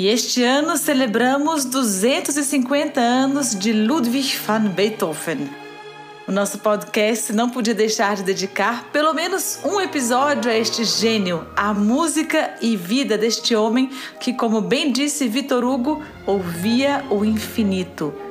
E este ano celebramos 250 anos de Ludwig van Beethoven. O nosso podcast não podia deixar de dedicar pelo menos um episódio a este gênio, a música e vida deste homem que, como bem disse Vitor Hugo, ouvia o infinito.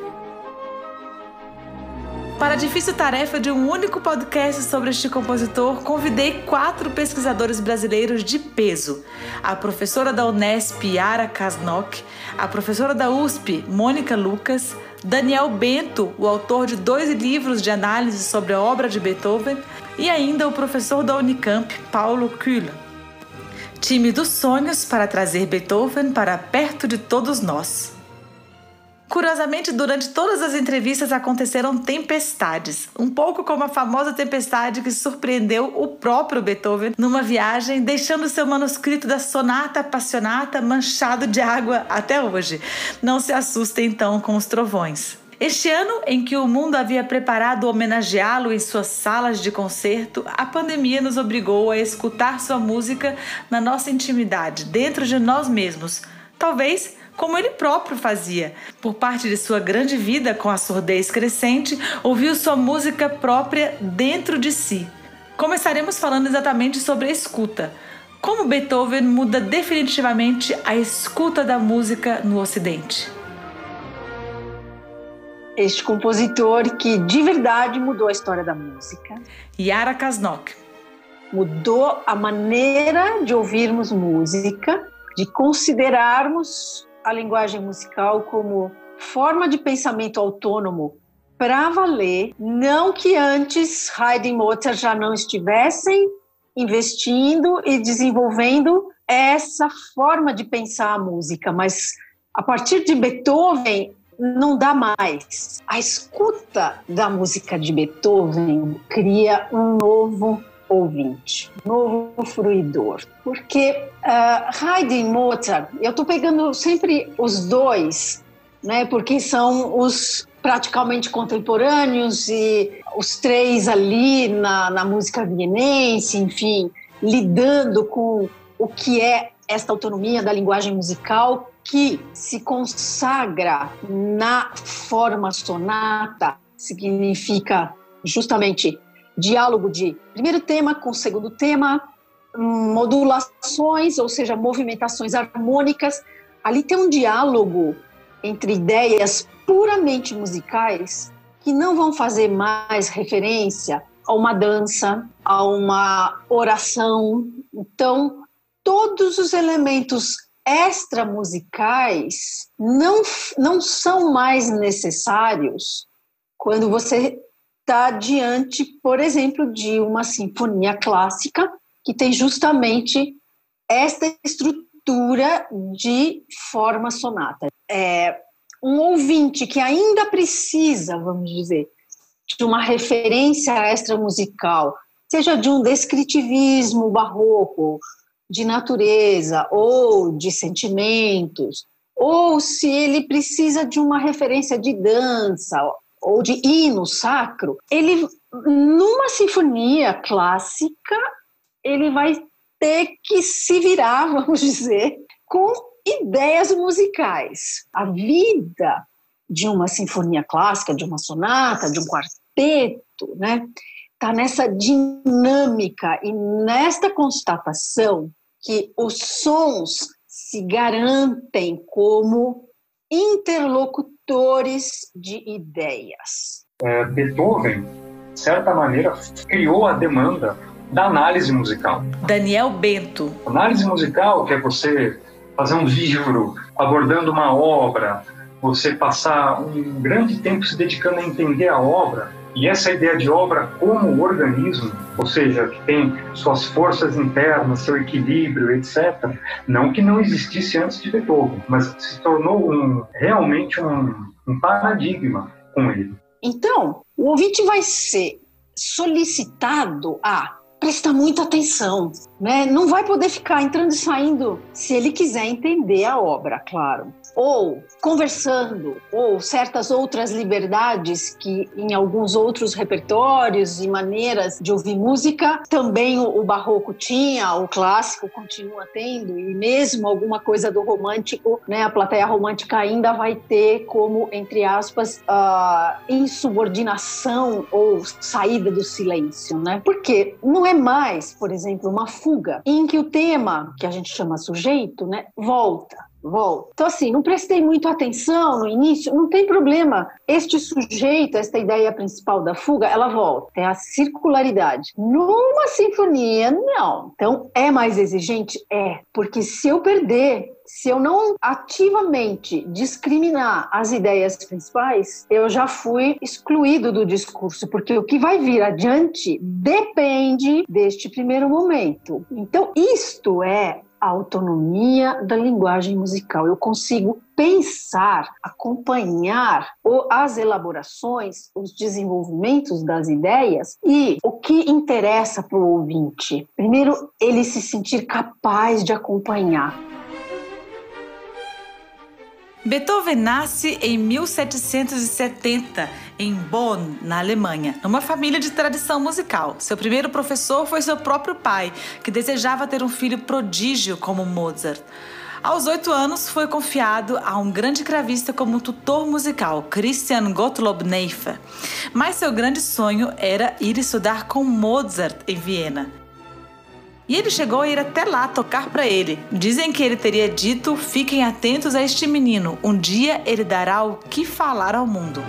Para a difícil tarefa de um único podcast sobre este compositor, convidei quatro pesquisadores brasileiros de peso: a professora da Unesp, Yara Kasnok, a professora da USP, Mônica Lucas, Daniel Bento, o autor de dois livros de análise sobre a obra de Beethoven, e ainda o professor da Unicamp, Paulo Kühler. Time dos sonhos para trazer Beethoven para perto de todos nós. Curiosamente, durante todas as entrevistas aconteceram tempestades, um pouco como a famosa tempestade que surpreendeu o próprio Beethoven numa viagem, deixando seu manuscrito da Sonata Appassionata manchado de água até hoje. Não se assustem então com os trovões. Este ano, em que o mundo havia preparado homenageá-lo em suas salas de concerto, a pandemia nos obrigou a escutar sua música na nossa intimidade, dentro de nós mesmos. Talvez como ele próprio fazia. Por parte de sua grande vida com a surdez crescente, ouviu sua música própria dentro de si. Começaremos falando exatamente sobre a escuta. Como Beethoven muda definitivamente a escuta da música no Ocidente. Este compositor que de verdade mudou a história da música. Yara Kasnok. Mudou a maneira de ouvirmos música, de considerarmos a linguagem musical como forma de pensamento autônomo para valer, não que antes Haydn e Mozart já não estivessem investindo e desenvolvendo essa forma de pensar a música, mas a partir de Beethoven não dá mais. A escuta da música de Beethoven cria um novo ouvinte, novo fruidor. Porque uh, Haydn e Mozart, eu estou pegando sempre os dois, né, porque são os praticamente contemporâneos e os três ali na, na música vienense, enfim, lidando com o que é esta autonomia da linguagem musical que se consagra na forma sonata, significa justamente diálogo de primeiro tema com segundo tema, modulações, ou seja, movimentações harmônicas. Ali tem um diálogo entre ideias puramente musicais que não vão fazer mais referência a uma dança, a uma oração. Então, todos os elementos extra-musicais não, não são mais necessários quando você está diante, por exemplo, de uma sinfonia clássica que tem justamente esta estrutura de forma sonata. É, um ouvinte que ainda precisa, vamos dizer, de uma referência extra musical, seja de um descritivismo barroco, de natureza ou de sentimentos, ou se ele precisa de uma referência de dança ou de hino sacro, ele numa sinfonia clássica, ele vai ter que se virar, vamos dizer, com ideias musicais. A vida de uma sinfonia clássica, de uma sonata, de um quarteto, né? Tá nessa dinâmica e nesta constatação que os sons se garantem como interlocutores de ideias. É, Beethoven, de certa maneira, criou a demanda da análise musical. Daniel Bento. Análise musical, que é você fazer um livro abordando uma obra, você passar um grande tempo se dedicando a entender a obra, e essa ideia de obra como organismo, ou seja, que tem suas forças internas, seu equilíbrio, etc., não que não existisse antes de Beethoven, mas se tornou um, realmente um, um paradigma com ele. Então, o ouvinte vai ser solicitado a prestar muita atenção, né? Não vai poder ficar entrando e saindo se ele quiser entender a obra, claro. Ou conversando, ou certas outras liberdades que em alguns outros repertórios e maneiras de ouvir música também o, barroco tinha, o clássico continua tendo, e mesmo alguma coisa do romântico, né, a plateia romântica ainda vai ter como, entre aspas, uh, insubordinação ou saída do silêncio, né? Porque não é mais, por exemplo, uma fuga em que o tema, que a gente chama sujeito, né, volta volta. Então, assim, não prestei muito atenção no início, não tem problema. Este sujeito, esta ideia principal da fuga, ela volta. É a circularidade. Numa sinfonia, não. Então, é mais exigente? É. Porque se eu perder se eu não ativamente discriminar as ideias principais, eu já fui excluído do discurso, porque o que vai vir adiante depende deste primeiro momento. Então, isto é a autonomia da linguagem musical. Eu consigo pensar, acompanhar as elaborações, os desenvolvimentos das ideias e o que interessa para o ouvinte. Primeiro, ele se sentir capaz de acompanhar. Beethoven nasce em 1770 em Bonn, na Alemanha, numa família de tradição musical. Seu primeiro professor foi seu próprio pai, que desejava ter um filho prodígio como Mozart. Aos oito anos, foi confiado a um grande cravista como tutor musical, Christian Gottlob Neiffer. Mas seu grande sonho era ir estudar com Mozart em Viena. E ele chegou a ir até lá tocar para ele. Dizem que ele teria dito: fiquem atentos a este menino, um dia ele dará o que falar ao mundo.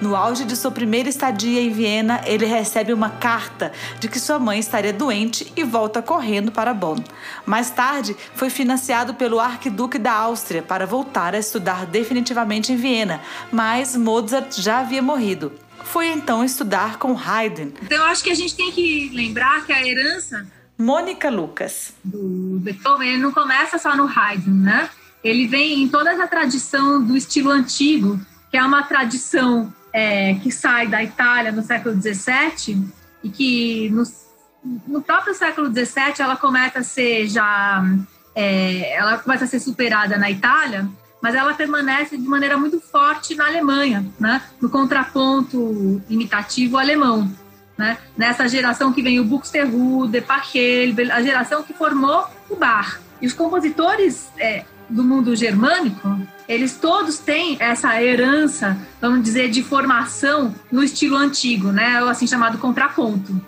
No auge de sua primeira estadia em Viena, ele recebe uma carta de que sua mãe estaria doente e volta correndo para Bonn. Mais tarde, foi financiado pelo arquiduque da Áustria para voltar a estudar definitivamente em Viena, mas Mozart já havia morrido. Foi então estudar com Haydn. Então, eu acho que a gente tem que lembrar que a herança Mônica Lucas. Do Beethoven, ele não começa só no Haydn, né? Ele vem em toda a tradição do estilo antigo, que é uma tradição é, que sai da Itália no século XVII e que no, no próprio século XVII ela começa a ser já é, ela começa a ser superada na Itália, mas ela permanece de maneira muito forte na Alemanha, né? No contraponto imitativo alemão né? Nessa geração que vem o Buxtehude, Pachel, a geração que formou o Bach. E os compositores é, do mundo germânico, eles todos têm essa herança, vamos dizer, de formação no estilo antigo, né? O assim chamado contraponto.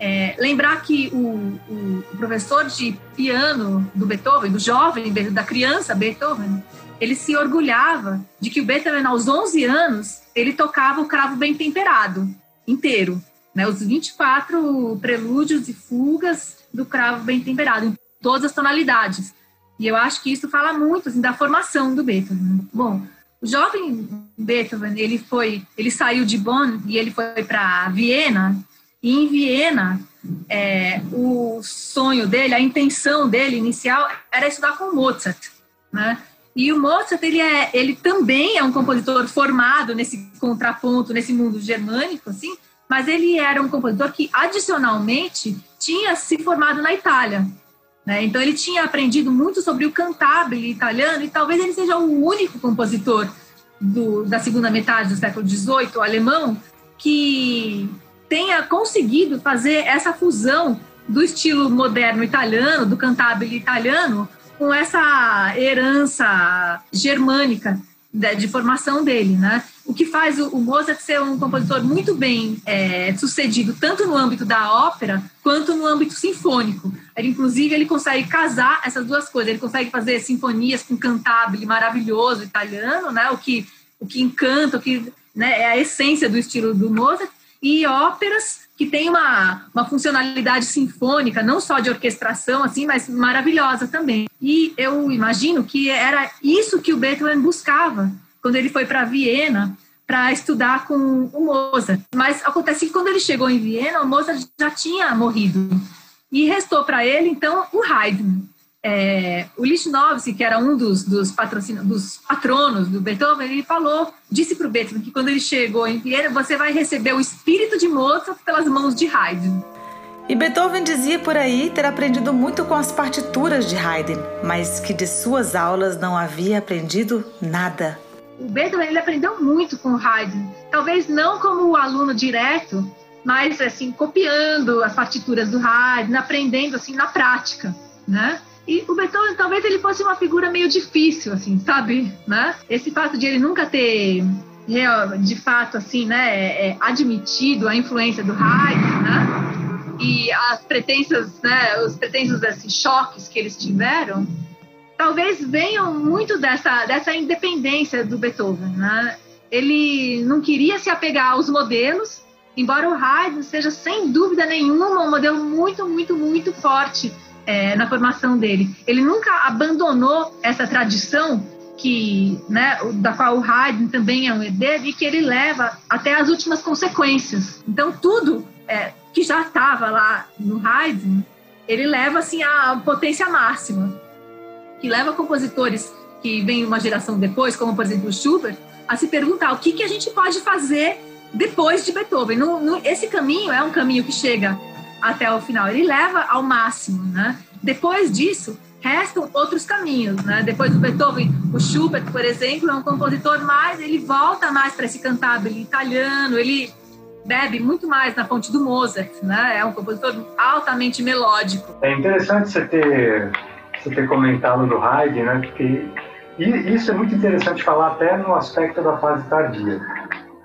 É, lembrar que o, o, professor de piano do Beethoven, do jovem, da criança Beethoven, ele se orgulhava de que o Beethoven, aos 11 anos, ele tocava o cravo bem temperado, inteiro né, os 24 prelúdios e fugas do cravo bem temperado, em todas as tonalidades. E eu acho que isso fala muito assim, da formação do Beethoven. Bom, o jovem Beethoven, ele foi, ele saiu de Bonn e ele foi para Viena. E em Viena, é, o sonho dele, a intenção dele inicial era estudar com Mozart, né? E o Mozart, ele, é, ele também é um compositor formado nesse contraponto, nesse mundo germânico, assim, mas ele era um compositor que, adicionalmente, tinha se formado na Itália. Né? Então, ele tinha aprendido muito sobre o cantabile italiano e talvez ele seja o único compositor do, da segunda metade do século XVIII, alemão, que tenha conseguido fazer essa fusão do estilo moderno italiano, do cantabile italiano, com essa herança germânica de, de formação dele, né? O que faz o, Mozart ser um compositor muito bem é, sucedido, tanto no âmbito da ópera, quanto no âmbito sinfônico. Ele, inclusive, ele consegue casar essas duas coisas. Ele consegue fazer sinfonias com cantabile maravilhoso italiano, né? O que, o que encanta, o que né, é a essência do estilo do Mozart, e óperas que tem uma, uma funcionalidade sinfônica, não só de orquestração, assim, mas maravilhosa também. E eu imagino que era isso que o Beethoven buscava quando ele foi para Viena para estudar com o Mozart. Mas acontece que quando ele chegou em Viena, o Mozart já tinha morrido. E restou para ele, então, o Haydn. É, o Lichnowsky, que era um dos, dos, dos patronos do Beethoven, ele falou, disse para o Beethoven que quando ele chegou em Viena, você vai receber o espírito de Mozart pelas mãos de Haydn. E Beethoven dizia por aí ter aprendido muito com as partituras de Haydn, mas que de suas aulas não havia aprendido nada. O Beethoven ele aprendeu muito com Haydn, talvez não como aluno direto, mas assim copiando as partituras do Haydn, aprendendo assim na prática, né? E o Beethoven talvez ele fosse uma figura meio difícil, assim, sabe, né? Esse fato de ele nunca ter de fato assim, né, é, é admitido a influência do Haydn, né? e as pretensas, né, os pretensos assim, choques que eles tiveram, talvez venham muito dessa, dessa independência do Beethoven. Né? Ele não queria se apegar aos modelos, embora o Haydn seja sem dúvida nenhuma um modelo muito, muito, muito forte é, na formação dele. Ele nunca abandonou essa tradição que, né, da qual o Haydn também é um herdeiro e que ele leva até as últimas consequências. Então tudo é, que já estava lá no Haydn, ele leva assim a potência máxima, que leva compositores que vêm uma geração depois, como por exemplo Schubert, a se perguntar o que, que a gente pode fazer depois de Beethoven. No, no, esse caminho é um caminho que chega até o final, ele leva ao máximo, né? Depois disso, restam outros caminhos, né? Depois do Beethoven, o Schubert, por exemplo, é um compositor mais, ele volta mais para esse cantabile italiano, ele bebe muito mais na fonte do Mozart, né? É um compositor altamente melódico. É interessante você ter, você ter comentado do Haydn, né? Porque isso é muito interessante falar até no aspecto da fase tardia.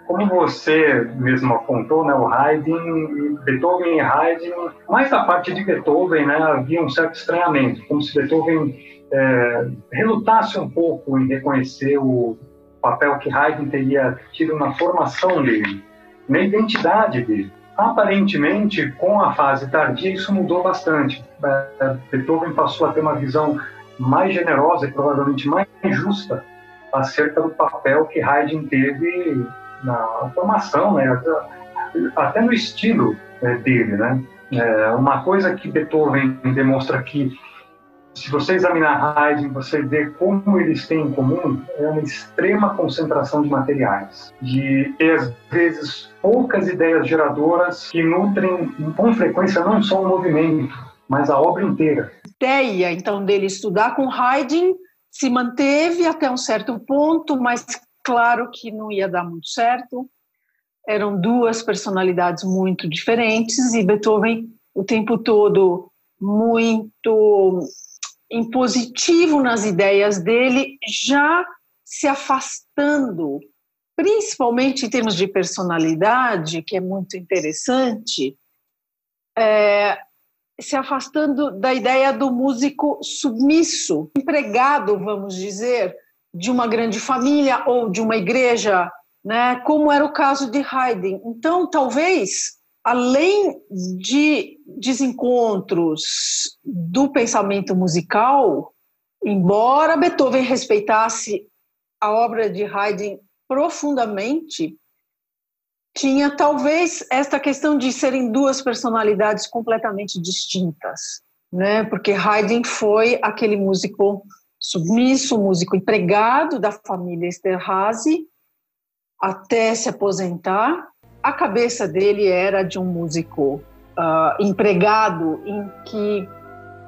Como você mesmo apontou, né, o Haydn, Beethoven e Haydn, mais da parte de Beethoven, né, havia um certo estranhamento, como se Beethoven é, relutasse um pouco em reconhecer o papel que Haydn teria tido na formação dele na identidade dele. Aparentemente, com a fase tardia, isso mudou bastante. É, Beethoven passou a ter uma visão mais generosa e provavelmente mais justa acerca do papel que Haydn teve na formação, né? até no estilo é, dele. Né? É, uma coisa que Beethoven demonstra aqui se você examinar Haydn, você vê como eles têm em comum é uma extrema concentração de materiais, de às vezes poucas ideias geradoras que nutrem com frequência não só o movimento, mas a obra inteira. A ideia então dele estudar com Haydn se manteve até um certo ponto, mas claro que não ia dar muito certo. Eram duas personalidades muito diferentes e Beethoven o tempo todo muito impositivo nas ideias dele, já se afastando, principalmente em termos de personalidade, que é muito interessante, é, se afastando da ideia do músico submisso, empregado, vamos dizer, de uma grande família ou de uma igreja, né, como era o caso de Haydn. Então, talvez além de desencontros do pensamento musical, embora Beethoven respeitasse a obra de Haydn profundamente, tinha talvez esta questão de serem duas personalidades completamente distintas, né? Porque Haydn foi aquele músico submisso, músico empregado da família Esterhazy até se aposentar, a cabeça dele era de um músico uh, empregado em que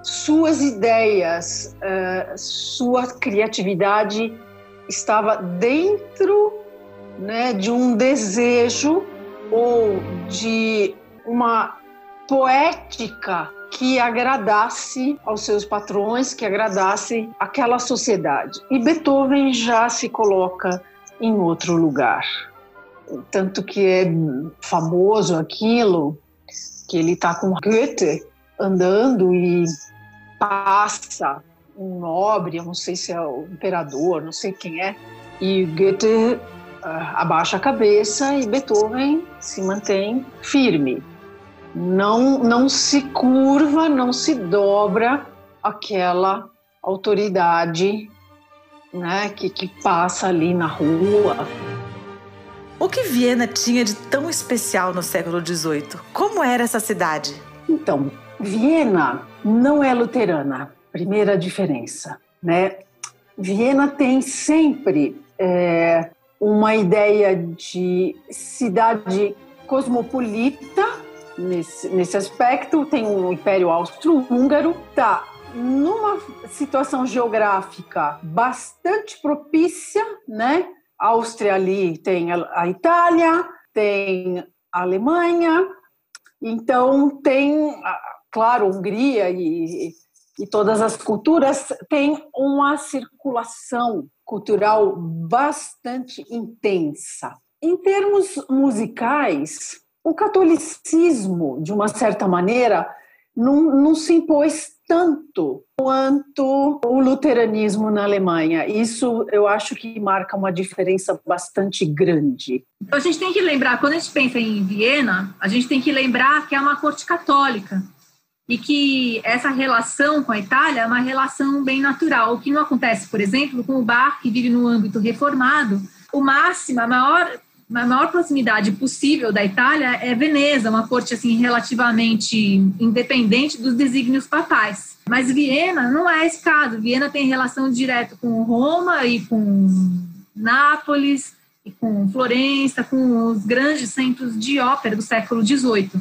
suas ideias, uh, sua criatividade estava dentro né, de um desejo ou de uma poética que agradasse aos seus patrões, que agradasse aquela sociedade. E Beethoven já se coloca em outro lugar tanto que é famoso aquilo, que ele está com Goethe andando e passa um nobre, eu não sei se é o imperador, não sei quem é, e Goethe uh, abaixa a cabeça e Beethoven se mantém firme. Não, não se curva, não se dobra aquela autoridade né, que, que passa ali na rua. O que Viena tinha de tão especial no século XVIII? Como era essa cidade? Então, Viena não é luterana, primeira diferença, né? Viena tem sempre é, uma ideia de cidade cosmopolita, nesse, nesse aspecto. Tem o Império Austro-Húngaro, tá numa situação geográfica bastante propícia, né? Áustria ali tem a Itália, tem a Alemanha, então tem, claro, Hungria e, e todas as culturas têm uma circulação cultural bastante intensa. Em termos musicais, o catolicismo, de uma certa maneira, não, não se impôs tanto quanto o luteranismo na Alemanha. Isso eu acho que marca uma diferença bastante grande. Então a gente tem que lembrar, quando a gente pensa em Viena, a gente tem que lembrar que é uma corte católica e que essa relação com a Itália é uma relação bem natural, o que não acontece, por exemplo, com o Bach, que vive no âmbito reformado. O máximo, a maior a maior proximidade possível da Itália é Veneza, uma corte assim relativamente independente dos desígnios papais. Mas Viena não é esse caso. Viena tem relação direta com Roma e com Nápoles e com Florença, com os grandes centros de ópera do século XVIII.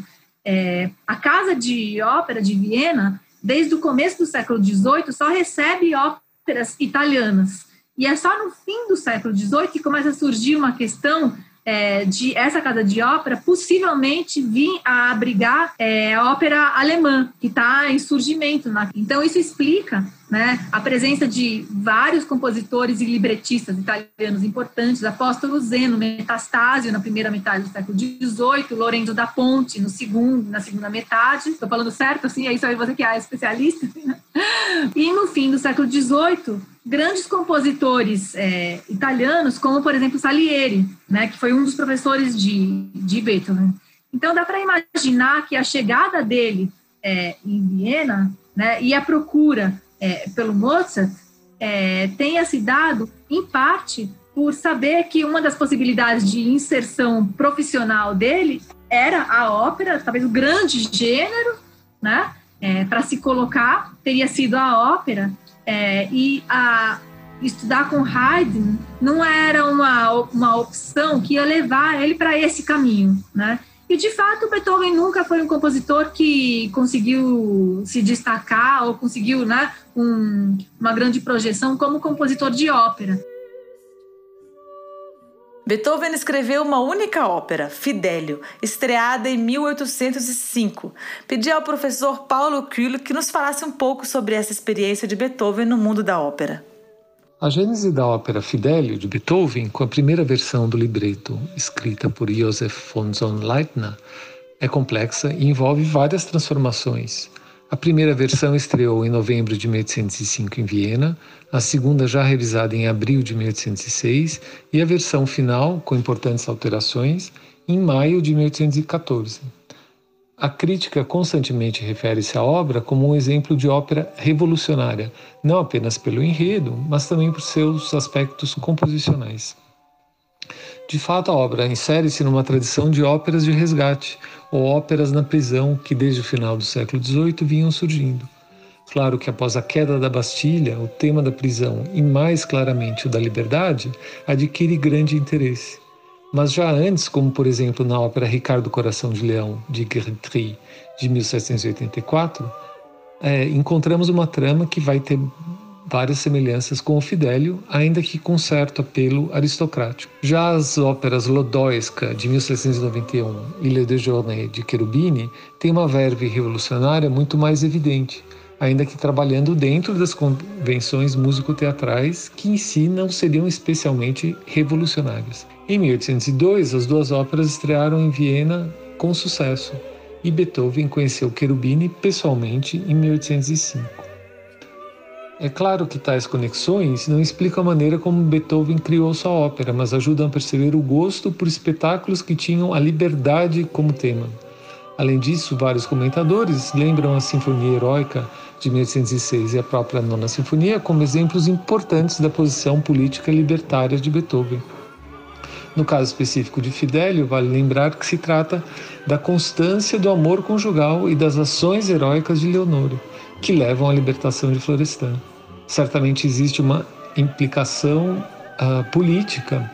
É, a casa de ópera de Viena, desde o começo do século XVIII, só recebe óperas italianas. E é só no fim do século XVIII que começa a surgir uma questão é, de essa casa de ópera possivelmente vir a abrigar é, a ópera alemã, que está em surgimento. Na... Então, isso explica né, a presença de vários compositores e libretistas italianos importantes, Apóstolo Zeno, Metastasio na primeira metade do século XVIII, Lorenzo da Ponte no segundo, na segunda metade, estou falando certo assim, é isso aí você que é especialista, e no fim do século XVIII, grandes compositores é, italianos, como por exemplo Salieri, né, que foi um dos professores de, de Beethoven. Então dá para imaginar que a chegada dele é, em Viena né, e a procura é, pelo Mozart é, tenha se dado, em parte, por saber que uma das possibilidades de inserção profissional dele era a ópera, talvez o grande gênero, né, é, para se colocar, teria sido a ópera, é, e a estudar com Haydn não era uma, uma opção que ia levar ele para esse caminho, né? E de fato, Beethoven nunca foi um compositor que conseguiu se destacar ou conseguiu, né, um, uma grande projeção como compositor de ópera. Beethoven escreveu uma única ópera, Fidelio, estreada em 1805. Pedi ao professor Paulo Kühl que nos falasse um pouco sobre essa experiência de Beethoven no mundo da ópera. A gênese da ópera Fidelio de Beethoven, com a primeira versão do libreto escrita por Joseph von Leitner, é complexa e envolve várias transformações. A primeira versão estreou em novembro de 1805 em Viena, a segunda já revisada em abril de 1806 e a versão final, com importantes alterações, em maio de 1814. A crítica constantemente refere-se à obra como um exemplo de ópera revolucionária, não apenas pelo enredo, mas também por seus aspectos composicionais. De fato, a obra insere-se numa tradição de óperas de resgate, ou óperas na prisão que desde o final do século XVIII vinham surgindo. Claro que após a queda da Bastilha, o tema da prisão e mais claramente o da liberdade adquire grande interesse. Mas já antes, como por exemplo na ópera Ricardo Coração de Leão, de Guertry, de 1784, é, encontramos uma trama que vai ter várias semelhanças com o Fidélio, ainda que com certo apelo aristocrático. Já as óperas Lodoiska, de 1791, e Le Déjeuner, de Cherubini, têm uma verve revolucionária muito mais evidente, ainda que trabalhando dentro das convenções musicoteatrais que em si não seriam especialmente revolucionárias. Em 1802, as duas óperas estrearam em Viena com sucesso, e Beethoven conheceu Cherubini pessoalmente em 1805. É claro que tais conexões não explicam a maneira como Beethoven criou sua ópera, mas ajudam a perceber o gosto por espetáculos que tinham a liberdade como tema. Além disso, vários comentadores lembram a Sinfonia Heroica de 1806 e a própria Nona Sinfonia como exemplos importantes da posição política libertária de Beethoven. No caso específico de Fidelio, vale lembrar que se trata da constância do amor conjugal e das ações heróicas de Leonore que levam à libertação de Florestan. Certamente existe uma implicação uh, política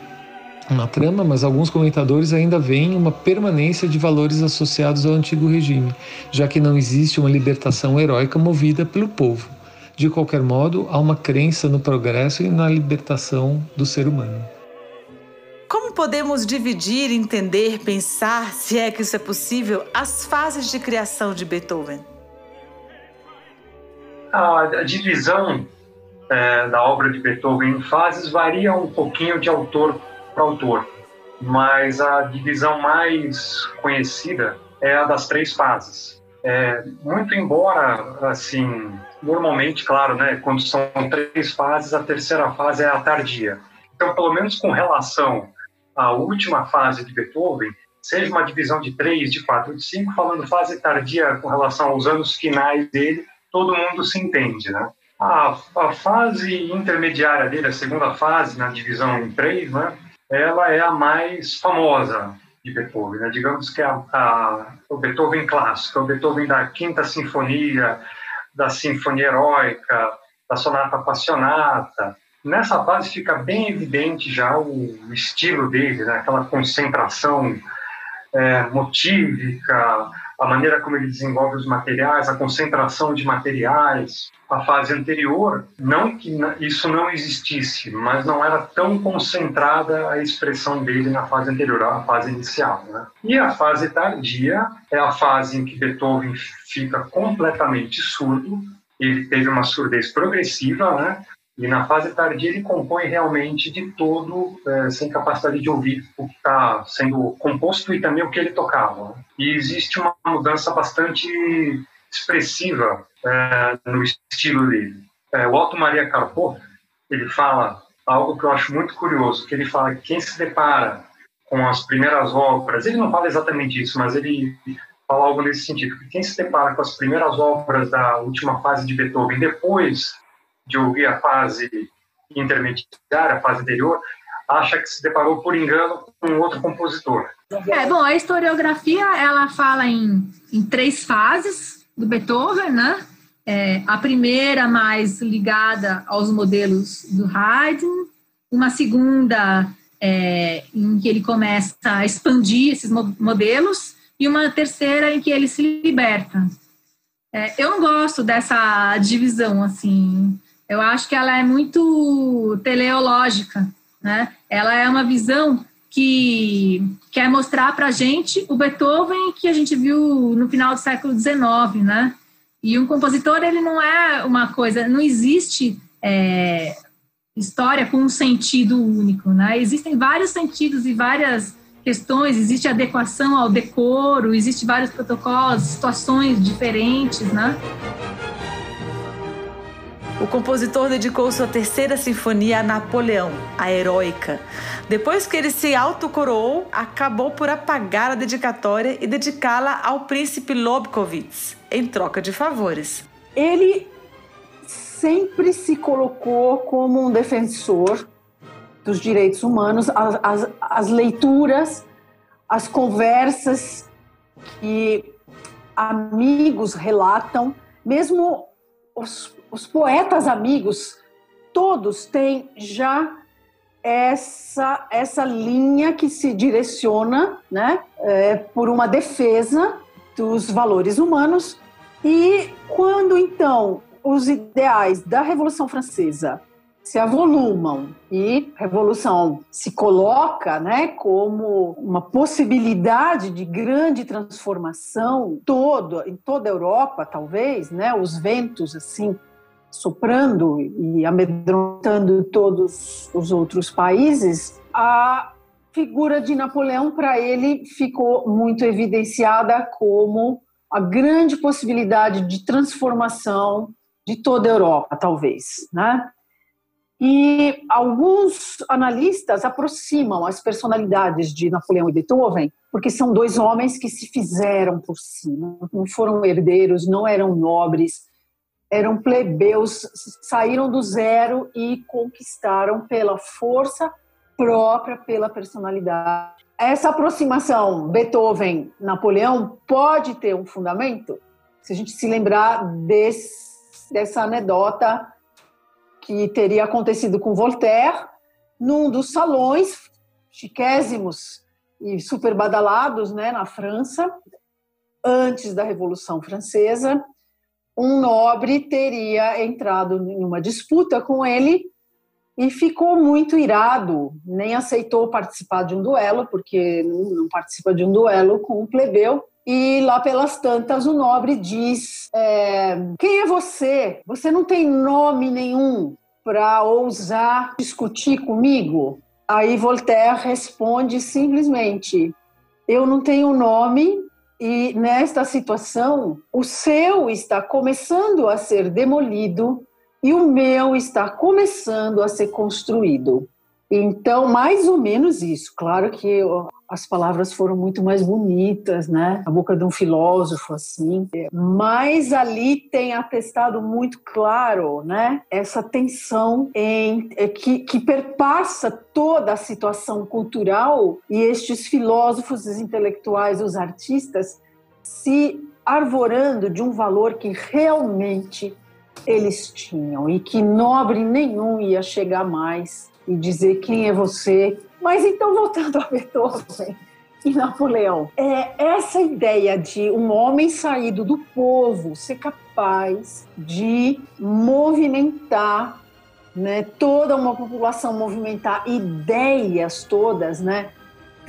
na trama, mas alguns comentadores ainda veem uma permanência de valores associados ao antigo regime, já que não existe uma libertação heróica movida pelo povo. De qualquer modo, há uma crença no progresso e na libertação do ser humano. Como podemos dividir, entender, pensar, se é que isso é possível, as fases de criação de Beethoven? A, divisão é, da obra de Beethoven em fases varia um pouquinho de autor para autor, mas a divisão mais conhecida é a das três fases. É, muito embora, assim, normalmente, claro, né, quando são três fases, a terceira fase é a tardia. Então, pelo menos com relação à última fase de Beethoven, seja uma divisão de três, de quatro, de cinco, falando fase tardia com relação aos anos finais dele, todo mundo se entende, né? A, a fase intermediária dele, a segunda fase, na divisão em três, né? ela é a mais famosa de Beethoven. Né? Digamos que é a, a, o Beethoven clássico, o Beethoven da Quinta Sinfonia, da Sinfonia Heróica, da Sonata Passionata. Nessa fase fica bem evidente já o estilo dele, né? aquela concentração é, motívica, a maneira como ele desenvolve os materiais, a concentração de materiais. A fase anterior, não que isso não existisse, mas não era tão concentrada a expressão dele na fase anterior, a fase inicial. Né? E a fase tardia é a fase em que Beethoven fica completamente surdo, ele teve uma surdez progressiva, né? E na fase tardia ele compõe realmente de todo, é, sem capacidade de ouvir o que está sendo composto e também o que ele tocava. E existe uma mudança bastante expressiva é, no estilo dele. É, o Otto Maria Carpo, ele fala algo que eu acho muito curioso, que ele fala que quem se depara com as primeiras obras, ele não fala exatamente isso, mas ele fala algo nesse sentido, que quem se depara com as primeiras obras da última fase de Beethoven, depois de ouvir a fase intermediária, a fase anterior, acha que se deparou por engano com outro compositor. É, bom, a historiografia, ela fala em, em três fases do Beethoven, né? É, a primeira mais ligada aos modelos do Haydn, uma segunda é, em que ele começa a expandir esses modelos e uma terceira em que ele se liberta. É, eu não gosto dessa divisão, assim, eu acho que ela é muito teleológica, né? Ela é uma visão que quer mostrar para a gente o Beethoven que a gente viu no final do século XIX, né? E um compositor ele não é uma coisa, não existe é, história com um sentido único, né? Existem vários sentidos e várias questões, existe adequação ao decoro, existe vários protocolos, situações diferentes, né? O compositor dedicou sua terceira sinfonia a Napoleão, a heróica. Depois que ele se autocoroou, acabou por apagar a dedicatória e dedicá-la ao príncipe Lobkowitz, em troca de favores. Ele sempre se colocou como um defensor dos direitos humanos, as, as, as leituras, as conversas que amigos relatam, mesmo os os poetas amigos, todos têm já essa, essa linha que se direciona né, é, por uma defesa dos valores humanos. E quando então os ideais da Revolução Francesa se avolumam e a revolução se coloca, né, como uma possibilidade de grande transformação todo em toda a Europa, talvez, né, os ventos assim soprando e amedrontando todos os outros países, a figura de Napoleão para ele ficou muito evidenciada como a grande possibilidade de transformação de toda a Europa, talvez, né? E alguns analistas aproximam as personalidades de Napoleão e Beethoven, porque são dois homens que se fizeram por si, não foram herdeiros, não eram nobres, eram plebeus, saíram do zero e conquistaram pela força própria, pela personalidade. Essa aproximação Beethoven-Napoleão pode ter um fundamento se a gente se lembrar desse, dessa anedota que teria acontecido com Voltaire num dos salões chiquésimos e super badalados né, na França, antes da Revolução Francesa, um nobre teria entrado em uma disputa com ele e ficou muito irado, nem aceitou participar de um duelo, porque não participa de um duelo com um plebeu. E lá pelas tantas, o nobre diz: é, Quem é você? Você não tem nome nenhum para ousar discutir comigo? Aí Voltaire responde simplesmente: Eu não tenho nome e nesta situação o seu está começando a ser demolido e o meu está começando a ser construído. Então, mais ou menos isso. Claro que as palavras foram muito mais bonitas, né? A boca de um filósofo, assim. Mas ali tem atestado muito claro, né? Essa tensão em, é, que, que perpassa toda a situação cultural e estes filósofos, os intelectuais, os artistas se arvorando de um valor que realmente eles tinham e que nobre nenhum ia chegar mais e dizer quem é você. Mas então, voltando a Beethoven e Napoleão, é essa ideia de um homem saído do povo ser capaz de movimentar né, toda uma população, movimentar ideias todas, né?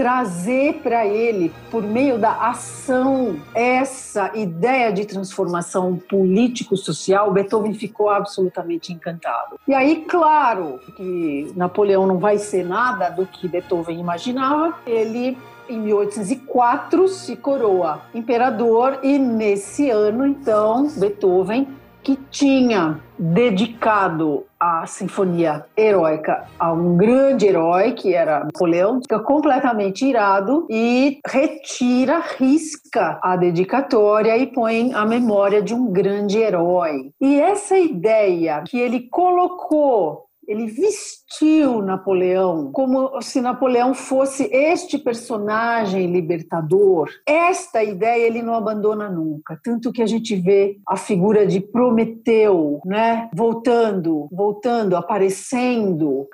Trazer para ele, por meio da ação, essa ideia de transformação político-social, Beethoven ficou absolutamente encantado. E aí, claro, que Napoleão não vai ser nada do que Beethoven imaginava, ele em 1804 se coroa imperador e nesse ano então Beethoven que tinha dedicado a sinfonia heróica a um grande herói que era Napoleão, fica completamente irado e retira, risca a dedicatória e põe a memória de um grande herói. E essa ideia que ele colocou ele vestiu Napoleão como se Napoleão fosse este personagem libertador. Esta ideia ele não abandona nunca, tanto que a gente vê a figura de Prometeu, né, voltando, voltando, aparecendo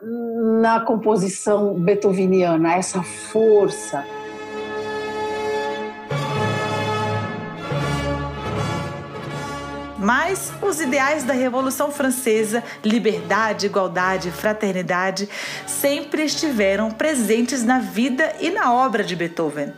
na composição beethoveniana, essa força. Mas os ideais da Revolução Francesa, liberdade, igualdade, fraternidade, sempre estiveram presentes na vida e na obra de Beethoven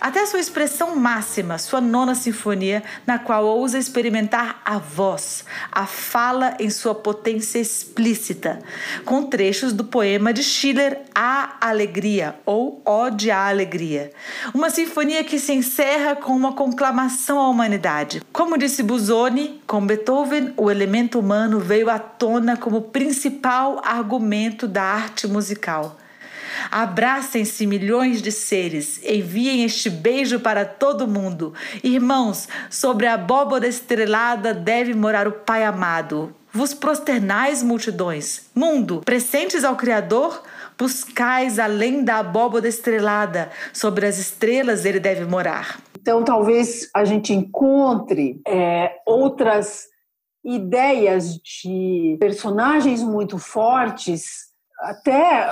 até sua expressão máxima, sua nona sinfonia, na qual ousa experimentar a voz, a fala em sua potência explícita, com trechos do poema de Schiller A Alegria ou Ode à Alegria. Uma sinfonia que se encerra com uma conclamação à humanidade. Como disse Busoni, com Beethoven, o elemento humano veio à tona como principal argumento da arte musical. Abracem-se milhões de seres, enviem este beijo para todo mundo. Irmãos, sobre a abóbora estrelada deve morar o Pai amado. Vos prosternais, multidões. Mundo, presentes ao Criador, buscais além da abóbora estrelada. Sobre as estrelas ele deve morar. Então, talvez a gente encontre é, outras ideias de personagens muito fortes até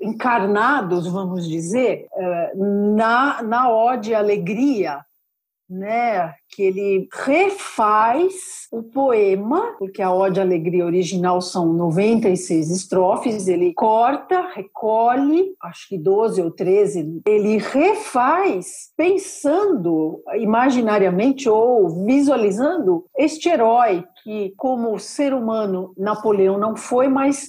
encarnados, vamos dizer, eh, na, na ode à alegria, né, que ele refaz o poema, porque a Ode à Alegria original são 96 estrofes, ele corta, recolhe, acho que 12 ou 13, ele refaz pensando imaginariamente ou visualizando este herói que, como ser humano, Napoleão não foi, mas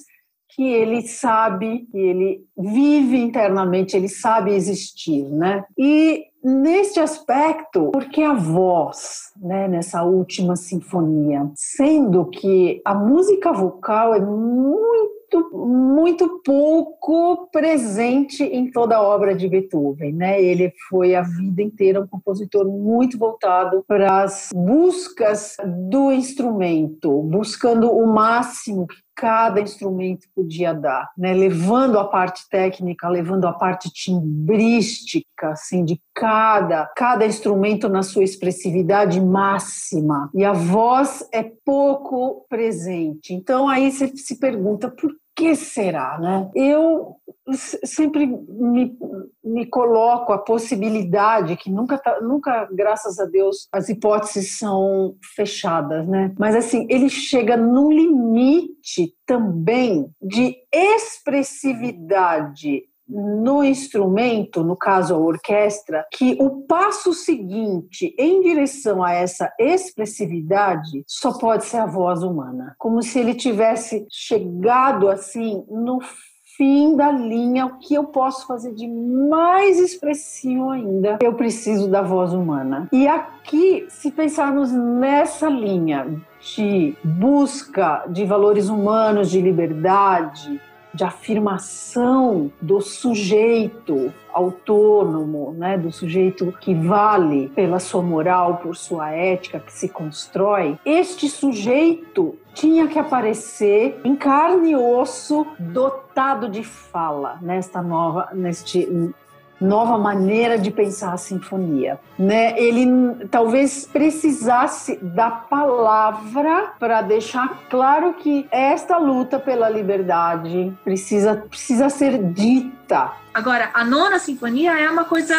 que ele sabe, que ele vive internamente, ele sabe existir, né? E neste aspecto, porque a voz, né, nessa última sinfonia, sendo que a música vocal é muito muito pouco presente em toda a obra de Beethoven, né? Ele foi a vida inteira um compositor muito voltado para as buscas do instrumento, buscando o máximo que cada instrumento podia dar, né? levando a parte técnica, levando a parte timbrística, assim, de cada, cada instrumento na sua expressividade máxima. E a voz é pouco presente. Então aí você se pergunta por que será, né? Eu sempre me, me coloco a possibilidade que nunca tá, nunca graças a Deus as hipóteses são fechadas né mas assim ele chega num limite também de expressividade no instrumento, no caso a orquestra, que o passo seguinte em direção a essa expressividade só pode ser a voz humana, como se ele tivesse chegado assim no fim da linha, o que eu posso fazer de mais expressivo ainda? Eu preciso da voz humana. E aqui, se pensarmos nessa linha de busca de valores humanos, de liberdade, de afirmação do sujeito autônomo, né, do sujeito que vale pela sua moral, por sua ética, que se constrói, este sujeito tinha que aparecer em carne e osso, dotado de fala nesta nova, neste nova maneira de pensar a sinfonia, né? Ele talvez precisasse da palavra para deixar claro que esta luta pela liberdade precisa precisa ser dita. Agora, a nona sinfonia é uma coisa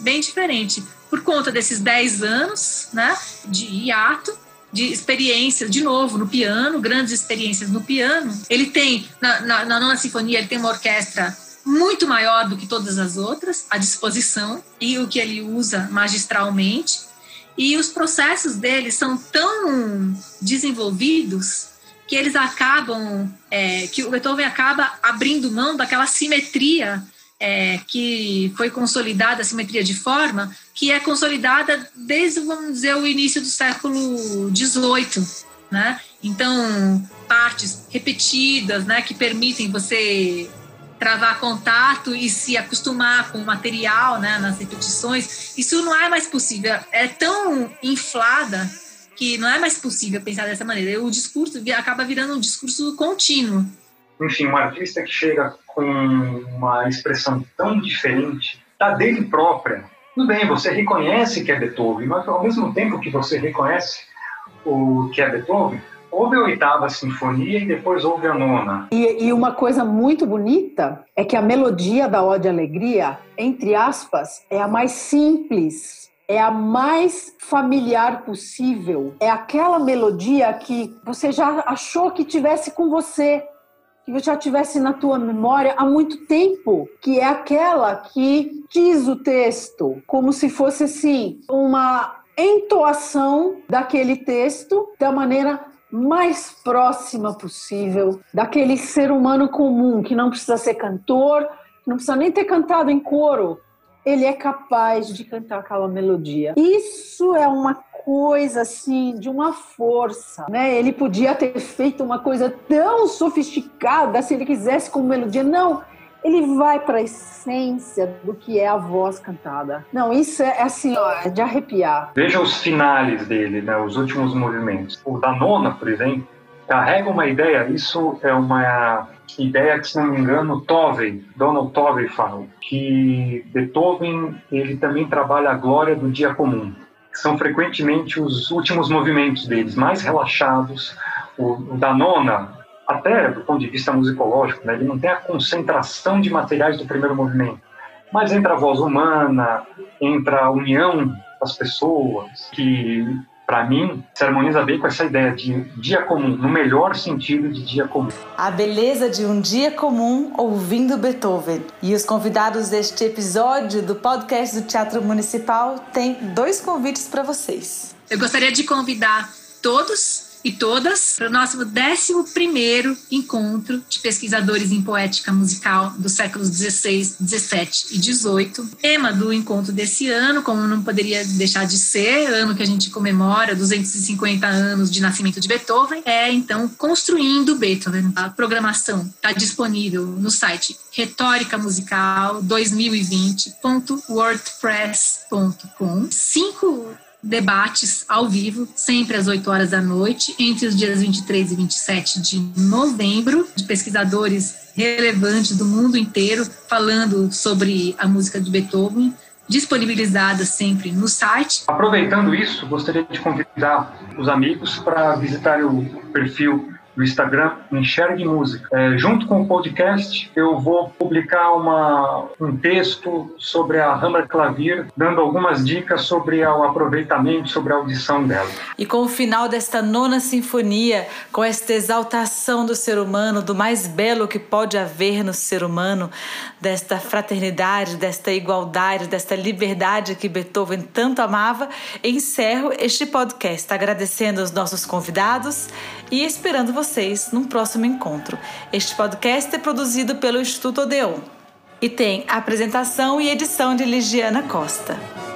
bem diferente, por conta desses 10 anos, né, de hiato, de experiências, de novo, no piano, grandes experiências no piano. Ele tem, na, na, na nona sinfonia, ele tem uma orquestra muito maior do que todas as outras à disposição e o que ele usa magistralmente. E os processos dele são tão desenvolvidos que eles acabam, é, que o Beethoven acaba abrindo mão daquela simetria é, que foi consolidada, a simetria de forma, que é consolidada desde, vamos dizer, o início do século XVIII, né? Então, partes repetidas, né, que permitem você travar contato e se acostumar com o material, né, nas repetições, isso não é mais possível. É tão inflada que não é mais possível pensar dessa maneira. O discurso acaba virando um discurso contínuo. Enfim, um artista que chega com uma expressão tão diferente da dele própria. Tudo bem, você reconhece que é Beethoven, mas ao mesmo tempo que você reconhece o que é Beethoven, houve a oitava sinfonia e depois houve a nona. E, e, uma coisa muito bonita é que a melodia da Ode Alegria, entre aspas, é a mais simples. É a mais familiar possível. É aquela melodia que você já achou que tivesse com você, que já tivesse na tua memória há muito tempo, que é aquela que diz o texto, como se fosse assim, uma entoação daquele texto da maneira mais próxima possível daquele ser humano comum que não precisa ser cantor, não precisa nem ter cantado em coro. Ele é capaz de cantar aquela melodia. Isso é uma coisa assim de uma força, né? Ele podia ter feito uma coisa tão sofisticada se ele quisesse com melodia. Não, ele vai para a essência do que é a voz cantada. Não, isso é, é assim, ó, é de arrepiar. Veja os finales dele, né, os últimos movimentos. O da nona, por exemplo, carrega uma ideia, isso é uma ideia que, se não me engano, Tovey, Donald Tovey falou, que Beethoven ele também trabalha a glória do dia comum. São frequentemente os últimos movimentos deles, mais relaxados. O, o da nona, até do ponto de vista musicológico, né, ele não tem a concentração de materiais do primeiro movimento, mas entra a voz humana, entra a união das pessoas, que para mim, se harmoniza bem com essa ideia de dia comum, no melhor sentido de dia comum. A beleza de um dia comum ouvindo Beethoven. E os convidados deste episódio do podcast do Teatro Municipal têm dois convites para vocês. Eu gostaria de convidar todos e todas para o nosso 11 encontro de pesquisadores em poética musical dos séculos 16, 17 e 18. O tema do encontro desse ano, como não poderia deixar de ser, ano que a gente comemora 250 anos de nascimento de Beethoven, é então Construindo Beethoven. A programação está disponível no site retórica musical 2020.wordpress.com. Cinco debates ao vivo, sempre às 8 horas da noite, entre os dias 23 e 27 de novembro, de pesquisadores relevantes do mundo inteiro falando sobre a música de Beethoven, disponibilizada sempre no site. Aproveitando isso, gostaria de convidar os amigos para visitar o perfil no Instagram Enxergue Música. É, junto com o podcast, eu vou publicar uma, um texto sobre a Hammer Clavier, dando algumas dicas sobre o aproveitamento, sobre a audição dela. E com o final desta nona sinfonia, com esta exaltação do ser humano, do mais belo que pode haver no ser humano, desta fraternidade, desta igualdade, desta liberdade que Beethoven tanto amava, encerro este podcast agradecendo aos nossos convidados e esperando vocês num próximo encontro. Este podcast é produzido pelo Instituto Odeon e tem apresentação e edição de Ligiana Costa.